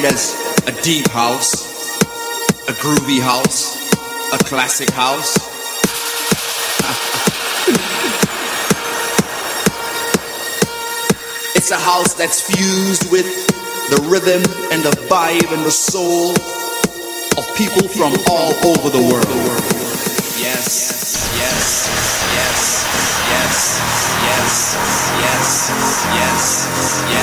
as a deep house, a groovy house, a classic house. it's a house that's fused with the rhythm and the vibe and the soul of people from all over the world. Yes, yes, yes, yes.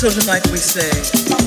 So tonight we say.